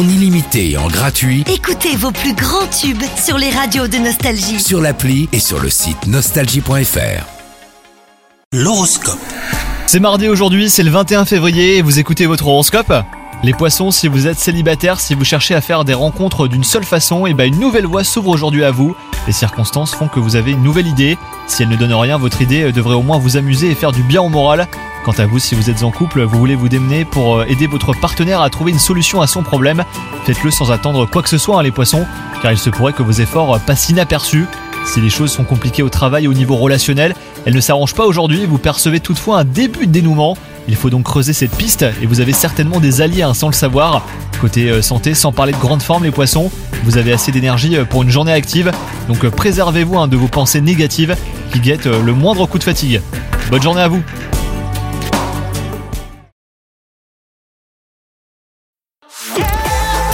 en illimité et en gratuit Écoutez vos plus grands tubes sur les radios de Nostalgie. sur l'appli et sur le site nostalgie.fr. L'horoscope. C'est mardi aujourd'hui, c'est le 21 février et vous écoutez votre horoscope Les poissons, si vous êtes célibataire, si vous cherchez à faire des rencontres d'une seule façon, et ben une nouvelle voie s'ouvre aujourd'hui à vous. Les circonstances font que vous avez une nouvelle idée. Si elle ne donne rien, votre idée devrait au moins vous amuser et faire du bien au moral. Quant à vous, si vous êtes en couple, vous voulez vous démener pour euh, aider votre partenaire à trouver une solution à son problème. Faites-le sans attendre quoi que ce soit, hein, les poissons, car il se pourrait que vos efforts euh, passent inaperçus. Si les choses sont compliquées au travail et au niveau relationnel, elles ne s'arrangent pas aujourd'hui, vous percevez toutefois un début de dénouement. Il faut donc creuser cette piste et vous avez certainement des alliés hein, sans le savoir. Côté euh, santé, sans parler de grande forme les poissons, vous avez assez d'énergie pour une journée active, donc préservez-vous hein, de vos pensées négatives qui guettent le moindre coup de fatigue. Bonne journée à vous